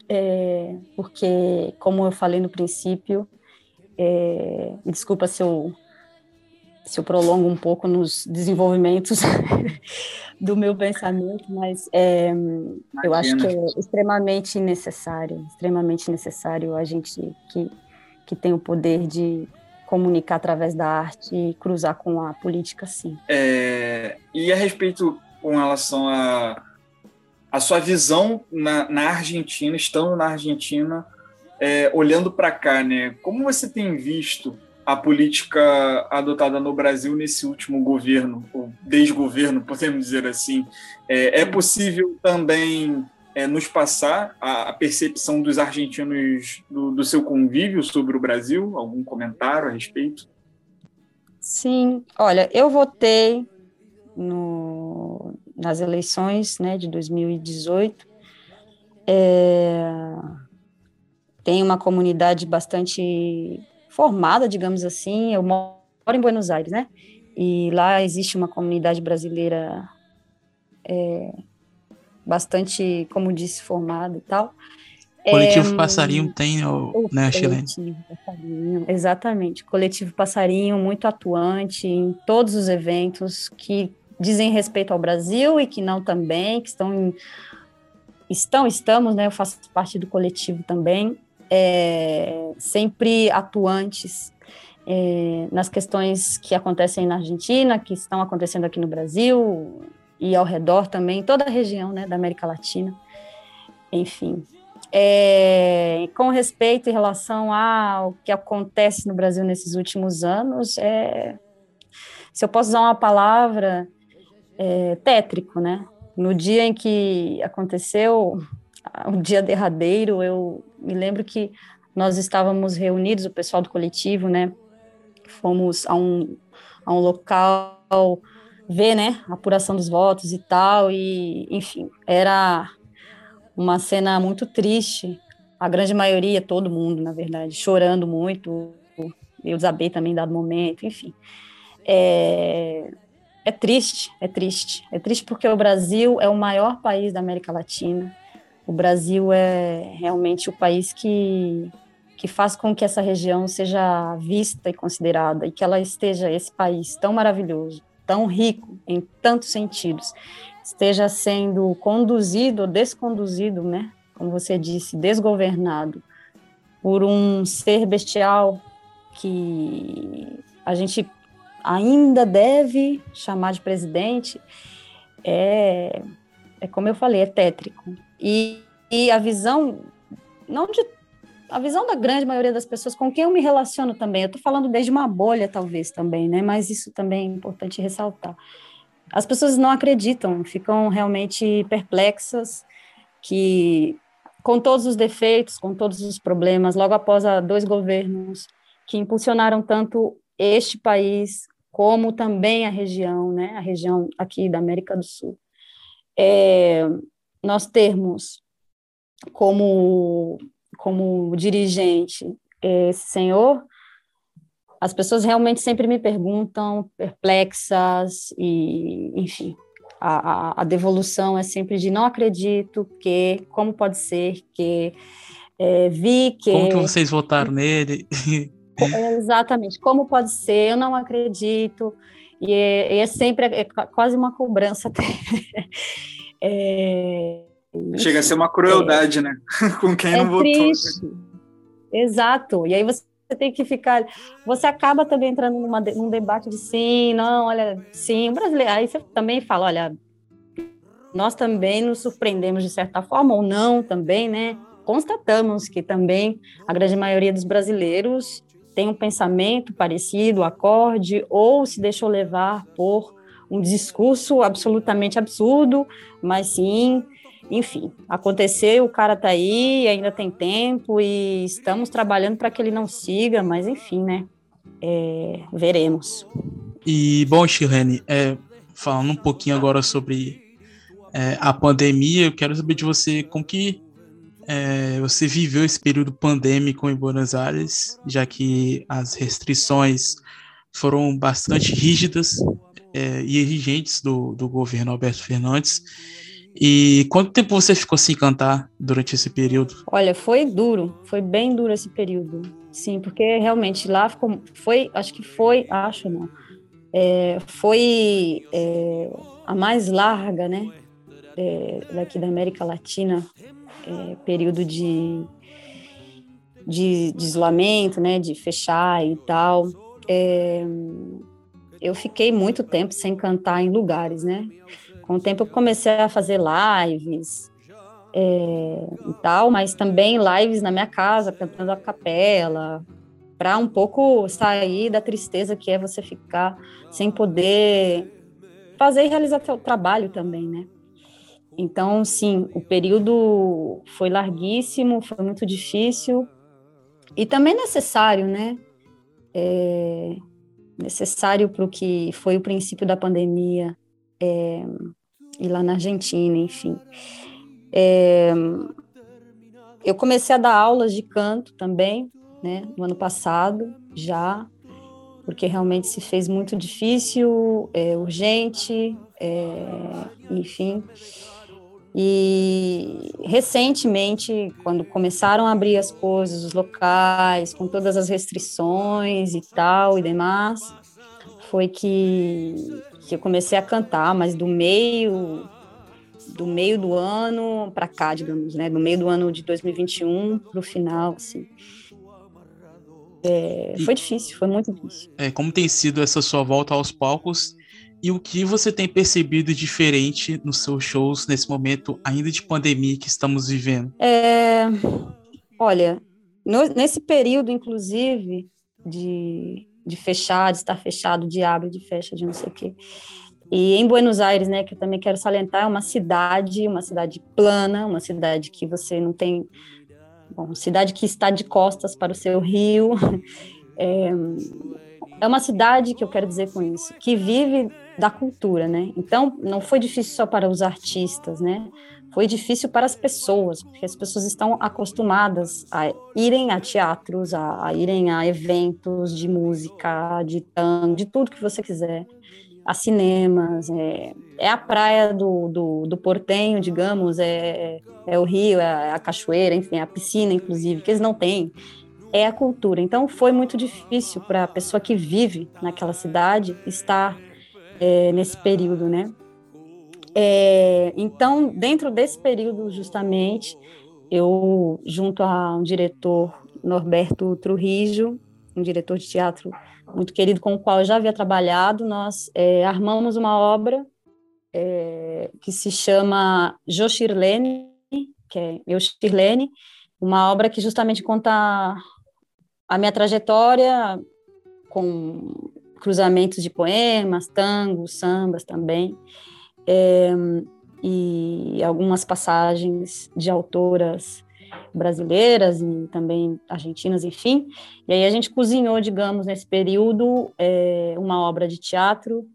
é, porque, como eu falei no princípio, é, desculpa se eu, se eu prolongo um pouco nos desenvolvimentos do meu pensamento, mas é, eu acho que é extremamente necessário, extremamente necessário a gente que, que tem o poder de comunicar através da arte e cruzar com a política, sim. É, e a respeito com relação a a sua visão na, na Argentina, estando na Argentina, é, olhando para cá, né? Como você tem visto a política adotada no Brasil nesse último governo, ou desgoverno, podemos dizer assim? É, é possível também é, nos passar a, a, percepção dos argentinos do, do seu convívio sobre o Brasil? Algum comentário a respeito? Sim, olha, eu votei no, nas eleições né, de 2018. É, tem uma comunidade bastante formada, digamos assim. Eu moro em Buenos Aires, né? E lá existe uma comunidade brasileira é, bastante, como disse, formada e tal. Coletivo é, Passarinho tem, o, né, Chilene? Passarinho, exatamente. Coletivo Passarinho, muito atuante em todos os eventos que dizem respeito ao Brasil e que não também, que estão em, estão, estamos, né? Eu faço parte do coletivo também, é, sempre atuantes é, nas questões que acontecem na Argentina, que estão acontecendo aqui no Brasil e ao redor também, toda a região, né, da América Latina. Enfim, é, com respeito em relação ao que acontece no Brasil nesses últimos anos, é, se eu posso usar uma palavra, é, tétrico, né? No dia em que aconteceu, o dia derradeiro, eu me lembro que nós estávamos reunidos, o pessoal do coletivo, né? Fomos a um, a um local ver, né, a apuração dos votos e tal, e, enfim, era uma cena muito triste, a grande maioria, todo mundo, na verdade, chorando muito, eu desabei também dado momento, enfim. É, é triste, é triste. É triste porque o Brasil é o maior país da América Latina. O Brasil é realmente o país que, que faz com que essa região seja vista e considerada e que ela esteja, esse país tão maravilhoso, tão rico em tantos sentidos, esteja sendo conduzido ou desconduzido, né? Como você disse, desgovernado por um ser bestial que a gente ainda deve chamar de presidente, é, é como eu falei, é tétrico. E, e a visão, não de a visão da grande maioria das pessoas com quem eu me relaciono também, eu estou falando desde uma bolha, talvez, também, né? Mas isso também é importante ressaltar. As pessoas não acreditam, ficam realmente perplexas que, com todos os defeitos, com todos os problemas, logo após dois governos que impulsionaram tanto este país como também a região, né, a região aqui da América do Sul. É, nós termos como, como dirigente esse senhor, as pessoas realmente sempre me perguntam, perplexas, e, enfim, a, a, a devolução é sempre de não acredito que, como pode ser que, é, vi que... Como que vocês votaram nele? Exatamente. Como pode ser? Eu não acredito. E é, é sempre é quase uma cobrança. é, Chega a ser uma crueldade, é, né? Com quem não votou. Né? Exato. E aí você tem que ficar. Você acaba também entrando numa, num debate de sim, não, olha, sim, o brasileiro. Aí você também fala, olha, nós também nos surpreendemos de certa forma, ou não também, né? Constatamos que também a grande maioria dos brasileiros tem um pensamento parecido, acorde, ou se deixou levar por um discurso absolutamente absurdo, mas sim, enfim, aconteceu, o cara tá aí, ainda tem tempo e estamos trabalhando para que ele não siga, mas enfim, né? É, veremos. E bom, Shirlene, é, falando um pouquinho agora sobre é, a pandemia, eu quero saber de você como que é, você viveu esse período pandêmico em Buenos Aires, já que as restrições foram bastante rígidas é, e exigentes do, do governo Alberto Fernandes. E quanto tempo você ficou sem cantar durante esse período? Olha, foi duro, foi bem duro esse período. Sim, porque realmente lá ficou, foi, acho que foi, acho não, é, foi é, a mais larga, né, é, daqui da América Latina, é, período de, de, de, isolamento, né, de fechar e tal. É, eu fiquei muito tempo sem cantar em lugares, né? Com o tempo eu comecei a fazer lives é, e tal, mas também lives na minha casa, cantando a capela, para um pouco sair da tristeza que é você ficar sem poder fazer e realizar seu trabalho também, né? Então, sim, o período foi larguíssimo, foi muito difícil e também necessário, né? É, necessário para o que foi o princípio da pandemia é, e lá na Argentina, enfim. É, eu comecei a dar aulas de canto também, né, no ano passado, já, porque realmente se fez muito difícil, é, urgente, é, enfim. E recentemente, quando começaram a abrir as coisas, os locais, com todas as restrições e tal e demais, foi que, que eu comecei a cantar, mas do meio do meio do ano para cá, digamos, né, do meio do ano de 2021 para o final, assim. É, foi difícil, foi muito difícil. É, como tem sido essa sua volta aos palcos e o que você tem percebido diferente nos seus shows nesse momento ainda de pandemia que estamos vivendo? É, olha, no, nesse período, inclusive, de, de fechar, de estar fechado, de abre, de fecha, de não sei o quê. E em Buenos Aires, né, que eu também quero salientar, é uma cidade, uma cidade plana, uma cidade que você não tem, bom, cidade que está de costas para o seu rio. É, é uma cidade que eu quero dizer com isso, que vive da cultura, né? Então, não foi difícil só para os artistas, né? Foi difícil para as pessoas, porque as pessoas estão acostumadas a irem a teatros, a, a irem a eventos de música, de tango, de tudo que você quiser, a cinemas, é, é a praia do, do, do, Portenho, digamos, é, é o rio, é a cachoeira, enfim, a piscina, inclusive, que eles não têm é a cultura. Então, foi muito difícil para a pessoa que vive naquela cidade estar é, nesse período, né? É, então, dentro desse período, justamente, eu, junto a um diretor, Norberto Trujillo, um diretor de teatro muito querido com o qual eu já havia trabalhado, nós é, armamos uma obra é, que se chama Jo Shirlene, que é Eu Shirlene, uma obra que justamente conta a minha trajetória com cruzamentos de poemas, tangos, sambas também, é, e algumas passagens de autoras brasileiras e também argentinas, enfim. E aí a gente cozinhou, digamos, nesse período, é, uma obra de teatro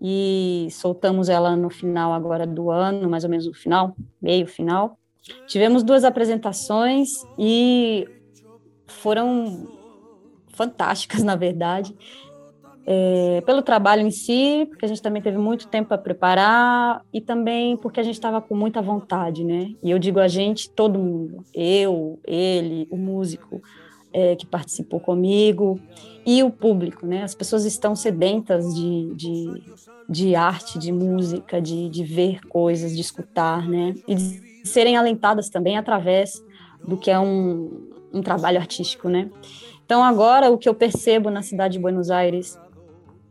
e soltamos ela no final agora do ano, mais ou menos no final, meio final. Tivemos duas apresentações e foram fantásticas, na verdade é, pelo trabalho em si, porque a gente também teve muito tempo para preparar e também porque a gente estava com muita vontade, né? E eu digo a gente, todo mundo, eu, ele, o músico é, que participou comigo e o público, né? As pessoas estão sedentas de, de, de arte, de música, de, de ver coisas, de escutar, né? E de serem alentadas também através do que é um, um trabalho artístico, né? Então agora o que eu percebo na cidade de Buenos Aires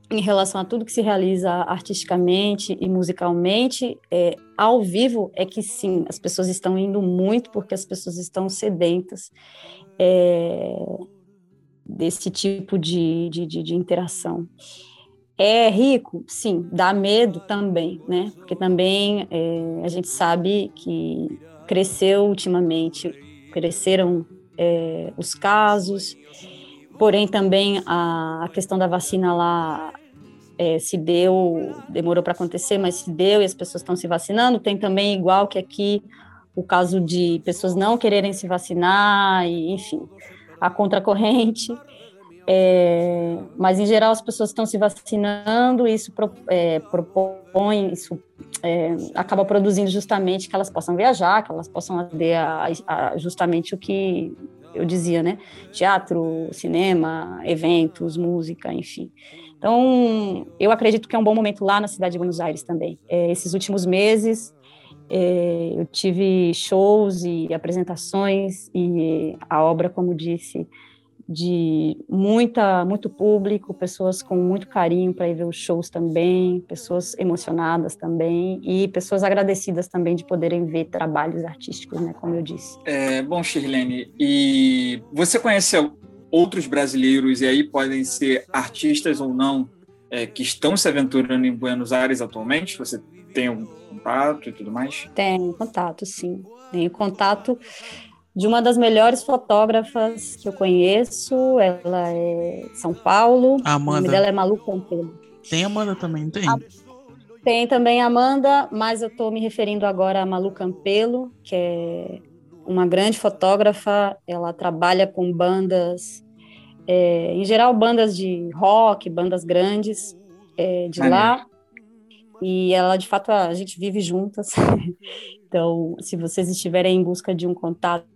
em relação a tudo que se realiza artisticamente e musicalmente, é, ao vivo, é que sim, as pessoas estão indo muito porque as pessoas estão sedentas é, desse tipo de, de, de, de, interação. É rico? Sim. Dá medo também, né? Porque também é, a gente sabe que cresceu ultimamente, cresceram é, os casos, Porém, também a, a questão da vacina lá é, se deu, demorou para acontecer, mas se deu e as pessoas estão se vacinando. Tem também, igual que aqui, o caso de pessoas não quererem se vacinar, e, enfim, a contracorrente. É, mas, em geral, as pessoas estão se vacinando, e isso pro, é, propõe, isso é, acaba produzindo justamente que elas possam viajar, que elas possam aderir a, a, justamente o que eu dizia, né? Teatro, cinema, eventos, música, enfim. Então, eu acredito que é um bom momento lá na cidade de Buenos Aires também. É, esses últimos meses, é, eu tive shows e apresentações, e a obra, como disse, de muita, muito público, pessoas com muito carinho para ir ver os shows também, pessoas emocionadas também e pessoas agradecidas também de poderem ver trabalhos artísticos, né, como eu disse. É, bom, Shirlene, e você conhece outros brasileiros, e aí podem ser artistas ou não, é, que estão se aventurando em Buenos Aires atualmente? Você tem algum contato e tudo mais? Tenho contato, sim. Tenho contato de uma das melhores fotógrafas que eu conheço. Ela é São Paulo. A Amanda. O nome dela é Malu Campelo. Tem Amanda também, tem? A... Tem também a Amanda, mas eu estou me referindo agora a Malu Campelo, que é uma grande fotógrafa. Ela trabalha com bandas, é, em geral bandas de rock, bandas grandes é, de ah, lá. E ela, de fato, a gente vive juntas. então, se vocês estiverem em busca de um contato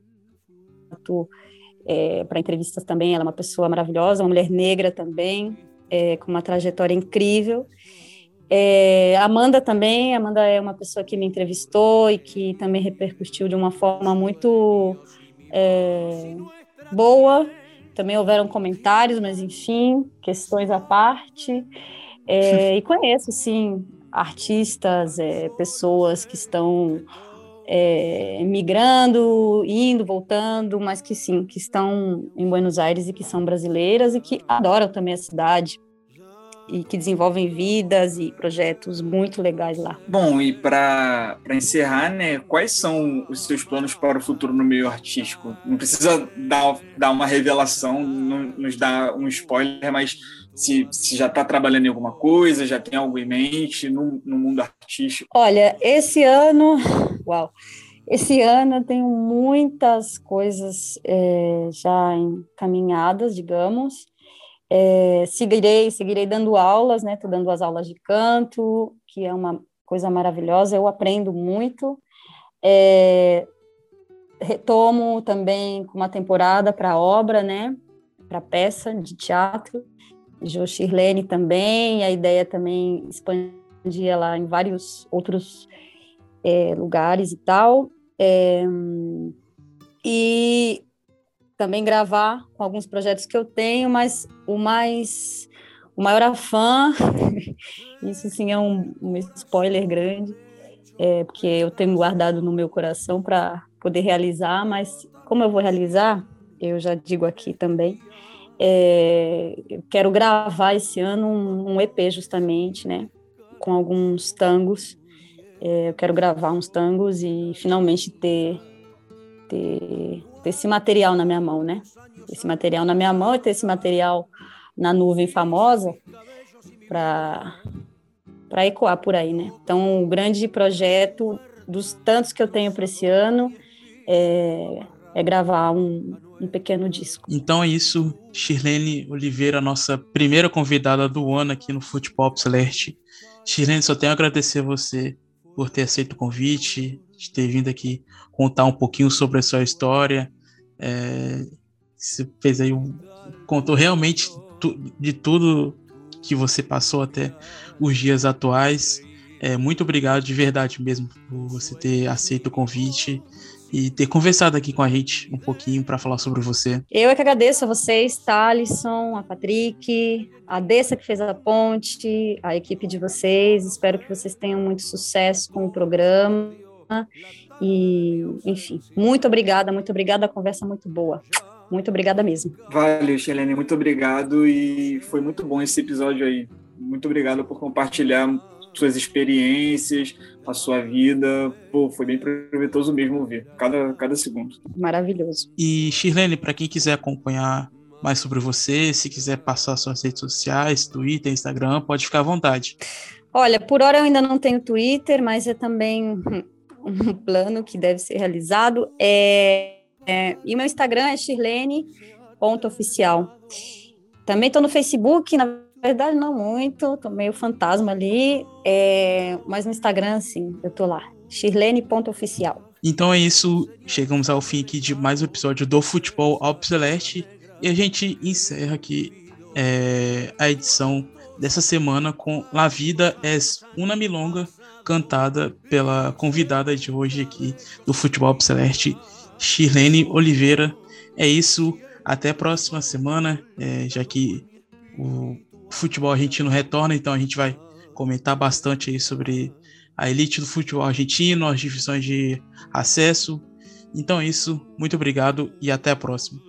é, para entrevistas também. Ela é uma pessoa maravilhosa, uma mulher negra também, é, com uma trajetória incrível. É, Amanda também, Amanda é uma pessoa que me entrevistou e que também repercutiu de uma forma muito é, boa. Também houveram comentários, mas enfim, questões à parte. É, e conheço, sim, artistas, é, pessoas que estão é, migrando, indo, voltando, mas que sim, que estão em Buenos Aires e que são brasileiras e que adoram também a cidade e que desenvolvem vidas e projetos muito legais lá. Bom, e para encerrar, né, quais são os seus planos para o futuro no meio artístico? Não precisa dar, dar uma revelação, não, nos dar um spoiler, mas se, se já está trabalhando em alguma coisa, já tem algo em mente no, no mundo artístico? Olha, esse ano, uau, esse ano eu tenho muitas coisas é, já encaminhadas, digamos. É, seguirei, seguirei dando aulas, né? Estou dando as aulas de canto, que é uma coisa maravilhosa. Eu aprendo muito. É, retomo também com uma temporada para obra, né? Para peça de teatro. Jo Shirlene também, a ideia também expandir ela em vários outros é, lugares e tal. É, e também gravar com alguns projetos que eu tenho, mas o mais o maior afã, isso sim é um, um spoiler grande, é, porque eu tenho guardado no meu coração para poder realizar, mas como eu vou realizar, eu já digo aqui também, é, eu quero gravar esse ano um, um, EP justamente, né, com alguns tangos. É, eu quero gravar uns tangos e finalmente ter, ter, ter esse material na minha mão, né? Esse material na minha mão e ter esse material na nuvem famosa para para ecoar por aí, né? Então, o grande projeto dos tantos que eu tenho para esse ano é, é gravar um, um pequeno disco. Então é isso, Shirlene Oliveira, nossa primeira convidada do ano aqui no Futebol Celeste. Shirlene, só tenho a agradecer a você por ter aceito o convite, de ter vindo aqui contar um pouquinho sobre a sua história. É, você fez aí um, contou realmente tu, de tudo que você passou até os dias atuais. É, muito obrigado de verdade mesmo por você ter aceito o convite e ter conversado aqui com a gente um pouquinho para falar sobre você. Eu é que agradeço a vocês, Thalisson, a Patrick, a Dessa que fez a ponte, a equipe de vocês. Espero que vocês tenham muito sucesso com o programa. E, enfim, muito obrigada, muito obrigada. A conversa muito boa. Muito obrigada mesmo. Valeu, Xelene, muito obrigado. E foi muito bom esse episódio aí. Muito obrigado por compartilhar suas experiências, a sua vida. Pô, foi bem proveitoso mesmo ouvir, cada, cada segundo. Maravilhoso. E, Shirlene, para quem quiser acompanhar mais sobre você, se quiser passar suas redes sociais, Twitter, Instagram, pode ficar à vontade. Olha, por hora eu ainda não tenho Twitter, mas é também um plano que deve ser realizado. É, é, e o meu Instagram é shirlene.oficial. Também estou no Facebook, na verdade não muito, estou meio fantasma ali, é, mas no Instagram, sim, eu estou lá, shirlene.oficial. Então é isso, chegamos ao fim aqui de mais um episódio do Futebol Alpe Celeste e a gente encerra aqui é, a edição dessa semana com La Vida es una milonga, cantada pela convidada de hoje aqui do Futebol Alpe Celeste, Shirlene Oliveira. É isso, até a próxima semana, é, já que o futebol argentino retorna, então a gente vai comentar bastante aí sobre a elite do futebol argentino, as divisões de acesso. Então é isso, muito obrigado e até a próxima.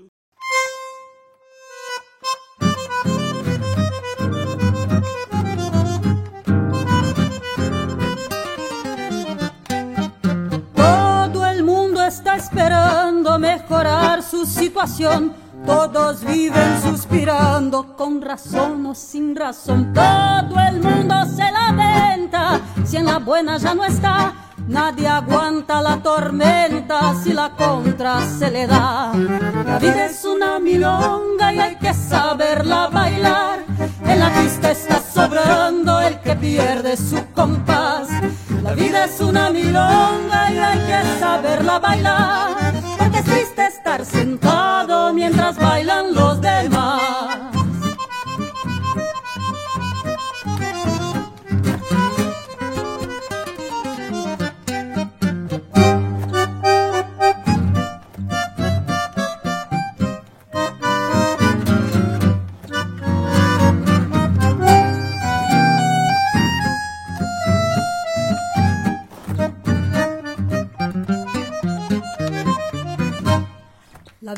Todo el mundo está esperando mejorar su situación. Todos viven suspirando con razón o sin razón. Todo el mundo se lamenta si en la buena ya no está. Nadie aguanta la tormenta si la contra se le da. La vida es una milonga y hay que saberla bailar. En la pista está sobrando el que pierde su compás. La vida es una milonga y hay que saberla bailar. Triste estar sentado mientras bailan los demás.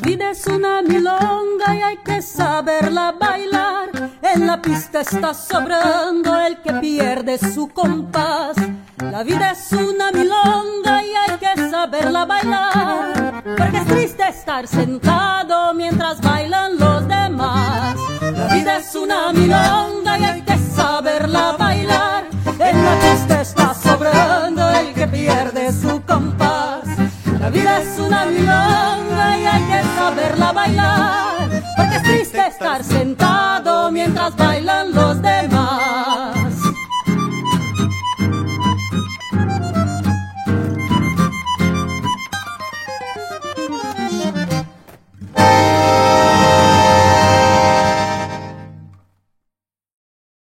Vida es una milonga y hay que saberla bailar. En la pista está sobrando el que pierde su compás. La vida es una milonga y hay que saberla bailar. Porque es triste estar sentado mientras bailan los demás. La vida es una milonga y hay que saberla bailar. En la pista está La vida es una milonga y hay que saberla bailar, porque es triste estar sentado mientras bailan los